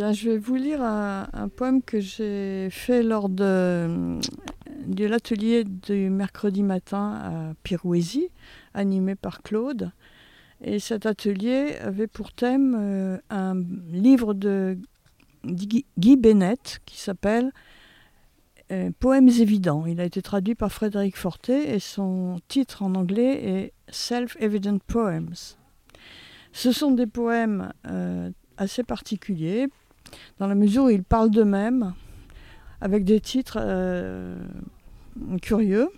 Je vais vous lire un, poème que j'ai fait lors de, l'atelier du mercredi matin à Pirouésie, animé par Claude. Et cet atelier avait pour thème euh, un livre de Guy Bennett qui s'appelle euh, Poèmes évidents. Il a été traduit par Frédéric Fortet et son titre en anglais est Self-Evident Poems. Ce sont des poèmes euh, assez particuliers dans la mesure où ils parlent d'eux-mêmes avec des titres euh, curieux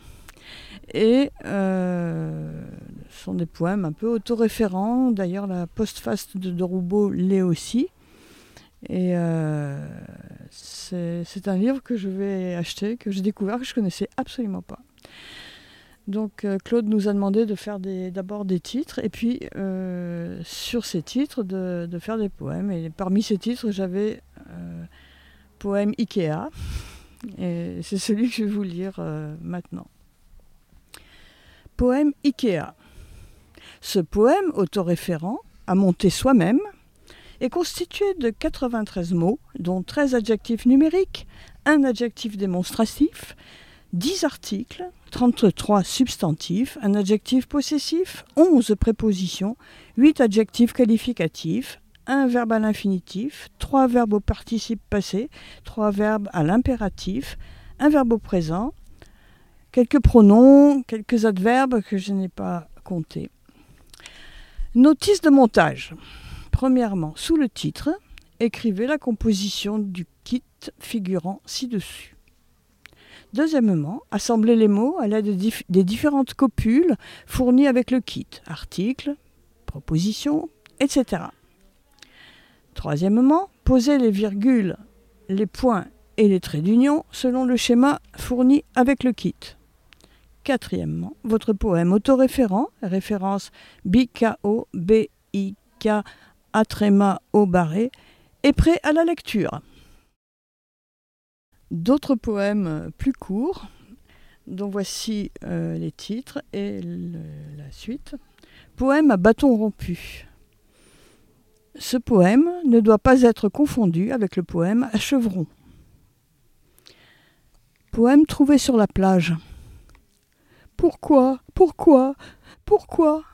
et euh, ce sont des poèmes un peu autoréférents. D'ailleurs, la postface de, Roubaud l'est aussi. Et euh, c'est un livre que je vais acheter, que j'ai découvert, que je connaissais absolument pas. Donc euh, Claude nous a demandé de faire d'abord des, titres et puis euh, sur ces titres de, faire des poèmes. Et parmi ces titres, j'avais euh, poème Ikea. Et c'est celui que je vais vous lire maintenant. Poème Ikea. Ce poème autoréférent, à monter soi-même, est constitué de 93 mots, dont 13 adjectifs numériques, un adjectif démonstratif, 10 articles, 33 substantifs, un adjectif possessif, 11 prépositions, 8 adjectifs qualificatifs, un verbe à l'infinitif, 3 verbes au participe passé, 3 verbes à l'impératif, un verbe au présent, quelques pronoms, quelques adverbes que je n'ai pas comptés. Notice de montage. Premièrement, sous le titre, écrivez la composition du kit figurant ci-dessus. Deuxièmement, assemblez les mots à l'aide des dif- des différentes copules fournies avec le kit, articles, propositions, etc. Troisièmement, posez les virgules, les points et les traits d'union selon le schéma fourni avec le kit. Quatrièmement, votre poème autoréférent, référence BKO, BIK, Atréma au barré, est prêt à la lecture. D'autres poèmes euh, plus courts, dont voici euh, les titres et la suite. Poème à bâton rompu. Ce poème ne doit pas être confondu avec le poème à chevron. Poème trouvé sur la plage. Pourquoi Pourquoi Pourquoi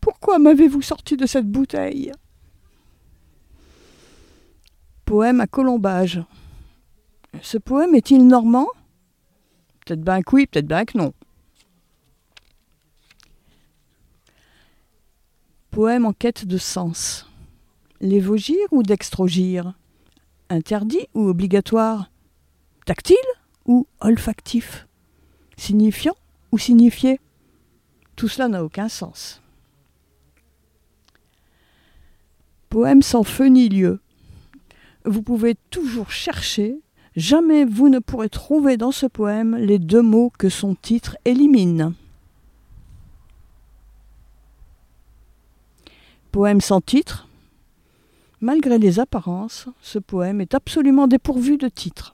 Pourquoi m'avez-vous sorti de cette bouteille? Poème à colombage. Ce poème est-il normand? Peut-être bien que oui, peut-être bien que non. Poème en quête de sens. L'évogir ou dextrogir? Interdit ou obligatoire? Tactile ou olfactif? Signifiant ou signifié? Tout cela n'a aucun sens. Poème sans feu ni lieu. Vous pouvez toujours chercher, jamais vous ne pourrez trouver dans ce poème les deux mots que son titre élimine. Poème sans titre. Malgré les apparences, ce poème est absolument dépourvu de titre.